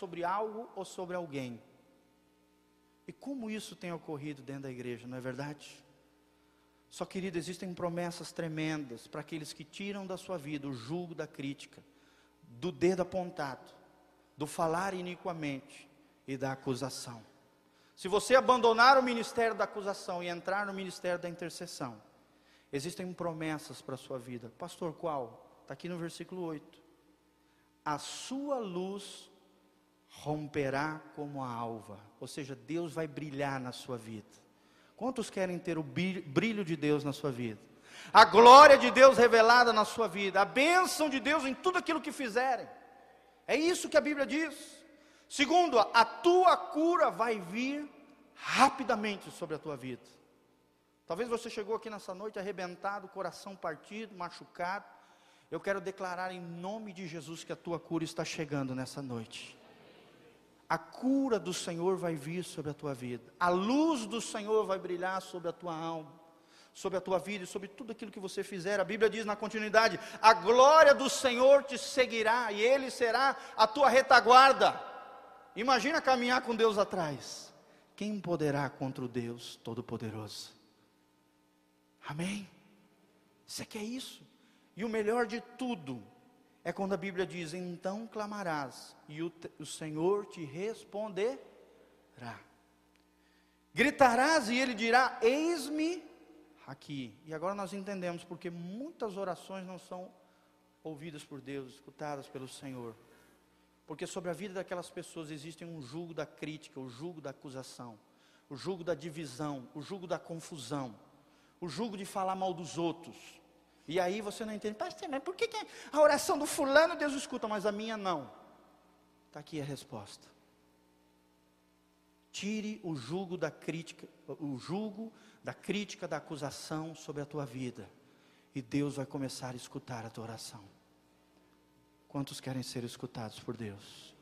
sobre algo ou sobre alguém. E como isso tem ocorrido dentro da igreja, não é verdade? Só, querido, existem promessas tremendas para aqueles que tiram da sua vida o julgo da crítica, do dedo apontado, do falar iniquamente e da acusação. Se você abandonar o ministério da acusação e entrar no ministério da intercessão, existem promessas para a sua vida. Pastor, qual? Está aqui no versículo 8. A sua luz romperá como a alva, ou seja, Deus vai brilhar na sua vida. Quantos querem ter o brilho de Deus na sua vida? A glória de Deus revelada na sua vida, a bênção de Deus em tudo aquilo que fizerem. É isso que a Bíblia diz. Segundo, a tua cura vai vir rapidamente sobre a tua vida. Talvez você chegou aqui nessa noite arrebentado, coração partido, machucado. Eu quero declarar em nome de Jesus que a tua cura está chegando nessa noite a cura do Senhor vai vir sobre a tua vida, a luz do Senhor vai brilhar sobre a tua alma, sobre a tua vida e sobre tudo aquilo que você fizer. A Bíblia diz na continuidade: a glória do Senhor te seguirá e Ele será a tua retaguarda. Imagina caminhar com Deus atrás. Quem poderá contra o Deus Todo-Poderoso? Amém? Você quer isso? E o melhor de tudo, é quando a Bíblia diz: Então clamarás, e o, o Senhor te responderá. Gritarás, e ele dirá: Eis-me aqui. E agora nós entendemos porque muitas orações não são ouvidas por Deus, escutadas pelo Senhor. Porque sobre a vida daquelas pessoas existe um julgo da crítica, o julgo da acusação, o julgo da divisão, o julgo da confusão, o julgo de falar mal dos outros e aí você não entende, pastor, mas por que, que a oração do fulano Deus escuta, mas a minha não? Está aqui a resposta. Tire o jugo da crítica, o jugo da crítica, da acusação sobre a tua vida. E Deus vai começar a escutar a tua oração. Quantos querem ser escutados por Deus?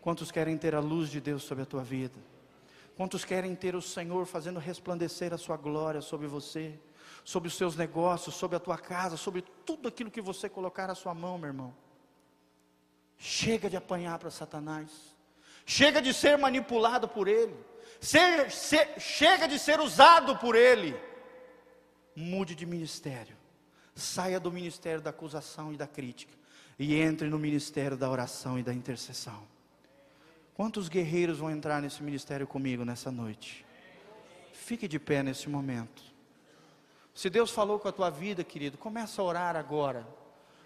Quantos querem ter a luz de Deus sobre a tua vida? Quantos querem ter o Senhor fazendo resplandecer a sua glória sobre você? Sobre os seus negócios, sobre a tua casa, sobre tudo aquilo que você colocar na sua mão, meu irmão. Chega de apanhar para Satanás. Chega de ser manipulado por ele. Ser, ser, chega de ser usado por ele. Mude de ministério. Saia do ministério da acusação e da crítica. E entre no ministério da oração e da intercessão. Quantos guerreiros vão entrar nesse ministério comigo nessa noite? Fique de pé nesse momento. Se Deus falou com a tua vida, querido, começa a orar agora.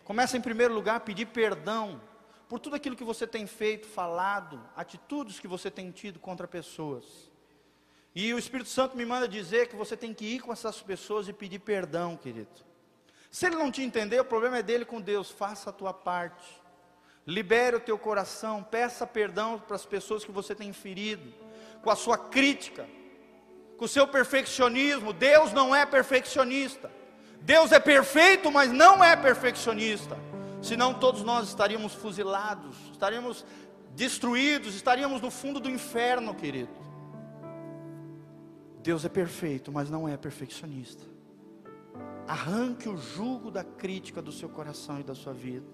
Começa em primeiro lugar a pedir perdão por tudo aquilo que você tem feito, falado, atitudes que você tem tido contra pessoas. E o Espírito Santo me manda dizer que você tem que ir com essas pessoas e pedir perdão, querido. Se ele não te entender, o problema é dele com Deus. Faça a tua parte. Libere o teu coração, peça perdão para as pessoas que você tem ferido, com a sua crítica, com seu perfeccionismo. Deus não é perfeccionista. Deus é perfeito, mas não é perfeccionista. Senão todos nós estaríamos fuzilados, estaríamos destruídos, estaríamos no fundo do inferno, querido. Deus é perfeito, mas não é perfeccionista. Arranque o jugo da crítica do seu coração e da sua vida.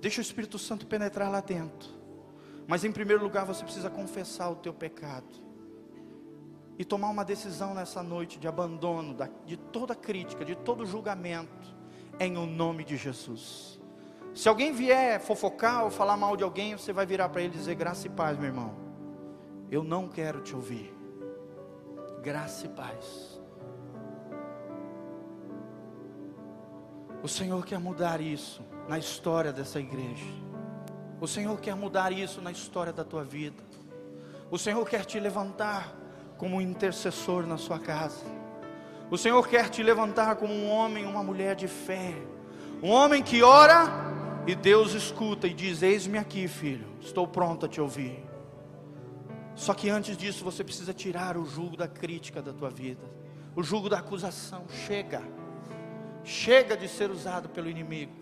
Deixa o Espírito Santo penetrar lá dentro. Mas em primeiro lugar você precisa confessar o teu pecado e tomar uma decisão nessa noite de abandono de toda crítica, de todo julgamento, em o nome de Jesus. Se alguém vier fofocar ou falar mal de alguém, você vai virar para ele e dizer: graça e paz, meu irmão. Eu não quero te ouvir. Graça e paz. O Senhor quer mudar isso na história dessa igreja. O Senhor quer mudar isso na história da tua vida. O Senhor quer te levantar como um intercessor na sua casa. O Senhor quer te levantar como um homem, uma mulher de fé. Um homem que ora e Deus escuta e diz: Eis-me aqui, filho, estou pronto a te ouvir. Só que antes disso você precisa tirar o jugo da crítica da tua vida, o jugo da acusação. Chega, chega de ser usado pelo inimigo,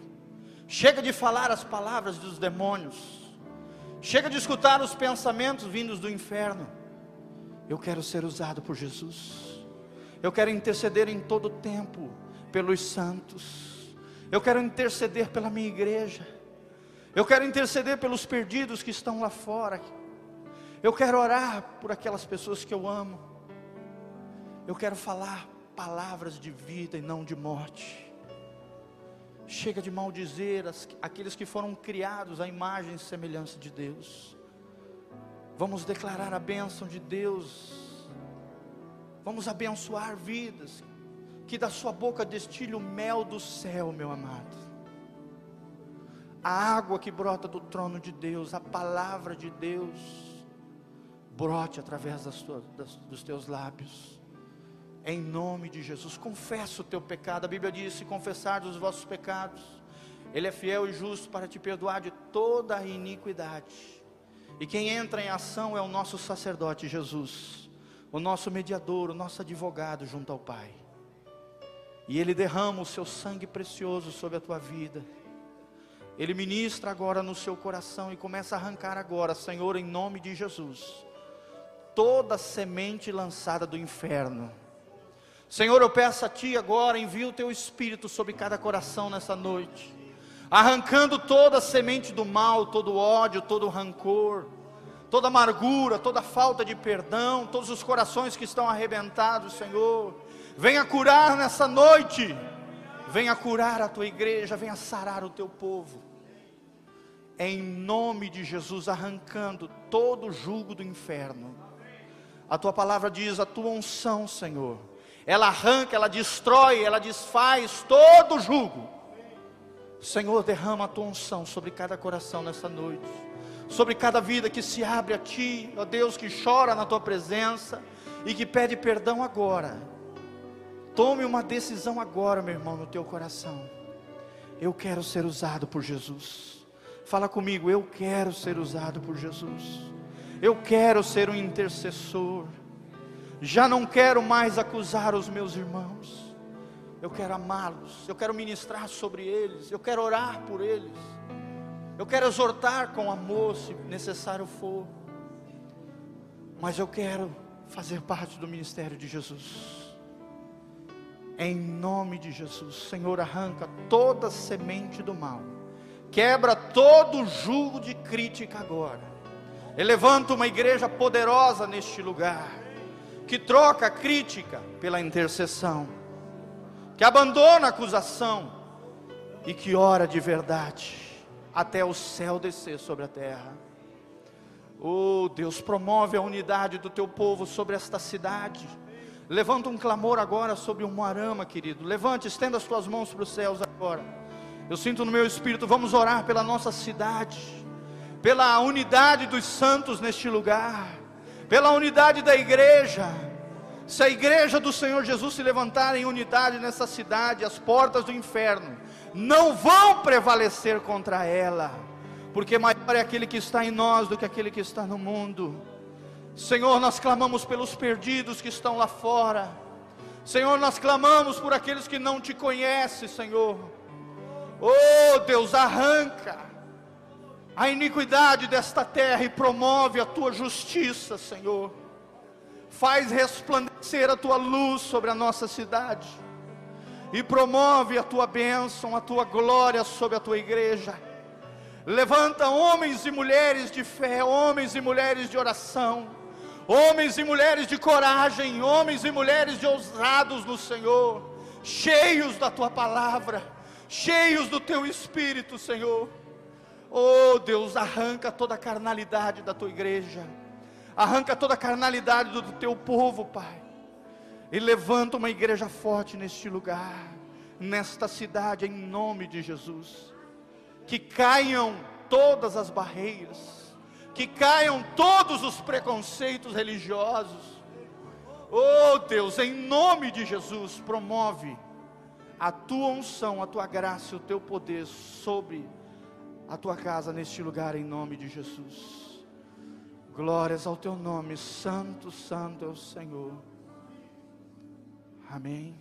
chega de falar as palavras dos demônios, chega de escutar os pensamentos vindos do inferno. Eu quero ser usado por Jesus. Eu quero interceder em todo tempo pelos santos. Eu quero interceder pela minha igreja. Eu quero interceder pelos perdidos que estão lá fora. Eu quero orar por aquelas pessoas que eu amo. Eu quero falar palavras de vida e não de morte. Chega de maldizer aqueles que foram criados à imagem e semelhança de Deus. Vamos declarar a bênção de Deus. Vamos abençoar vidas. Que da sua boca destile o mel do céu, meu amado. A água que brota do trono de Deus, a palavra de Deus, brote através das tuas, das, dos teus lábios em nome de Jesus. Confessa o teu pecado. A Bíblia diz: se confessar os vossos pecados, Ele é fiel e justo para te perdoar de toda a iniquidade. E quem entra em ação é o nosso sacerdote Jesus, o nosso mediador, o nosso advogado junto ao Pai. E Ele derrama o seu sangue precioso sobre a tua vida. Ele ministra agora no seu coração e começa a arrancar agora, Senhor, em nome de Jesus, toda semente lançada do inferno Senhor, eu peço a Ti agora, envia o Teu Espírito sobre cada coração nessa noite, arrancando toda a semente do mal, todo ódio, todo rancor, toda amargura, toda falta de perdão, todos os corações que estão arrebentados, Senhor. Venha curar nessa noite, venha curar a Tua igreja, venha sarar o Teu povo. Em nome de Jesus, arrancando todo o jugo do inferno. A Tua palavra diz: a Tua unção, Senhor ela arranca, ela destrói, ela desfaz todo o jugo. Senhor, derrama a tua unção sobre cada coração nessa noite, sobre cada vida que se abre a ti, ó Deus, que chora na tua presença e que pede perdão agora. Tome uma decisão agora, meu irmão, no teu coração. Eu quero ser usado por Jesus. Fala comigo, eu quero ser usado por Jesus. Eu quero ser um intercessor já não quero mais acusar os meus irmãos, eu quero amá-los, eu quero ministrar sobre eles, eu quero orar por eles, eu quero exortar com amor, se necessário for, mas eu quero fazer parte do ministério de Jesus. Em nome de Jesus, Senhor, arranca toda semente do mal, quebra todo jugo de crítica agora, e levanta uma igreja poderosa neste lugar que troca a crítica pela intercessão, que abandona a acusação e que ora de verdade até o céu descer sobre a terra. Oh Deus, promove a unidade do teu povo sobre esta cidade. Levanta um clamor agora sobre o Moarama, querido. Levante, estenda as tuas mãos para os céus agora. Eu sinto no meu espírito, vamos orar pela nossa cidade, pela unidade dos santos neste lugar pela unidade da igreja. Se a igreja do Senhor Jesus se levantar em unidade nessa cidade, as portas do inferno não vão prevalecer contra ela, porque maior é aquele que está em nós do que aquele que está no mundo. Senhor, nós clamamos pelos perdidos que estão lá fora. Senhor, nós clamamos por aqueles que não te conhecem, Senhor. Oh Deus, arranca a iniquidade desta terra e promove a tua justiça, Senhor. Faz resplandecer a tua luz sobre a nossa cidade e promove a tua bênção, a tua glória sobre a tua igreja. Levanta homens e mulheres de fé, homens e mulheres de oração, homens e mulheres de coragem, homens e mulheres de ousados no Senhor, cheios da tua palavra, cheios do teu espírito, Senhor Oh Deus, arranca toda a carnalidade da tua igreja, arranca toda a carnalidade do teu povo, Pai, e levanta uma igreja forte neste lugar, nesta cidade, em nome de Jesus. Que caiam todas as barreiras, que caiam todos os preconceitos religiosos. Oh Deus, em nome de Jesus, promove a tua unção, a tua graça o teu poder sobre a tua casa neste lugar em nome de Jesus. Glórias ao teu nome, Santo, Santo é o Senhor. Amém.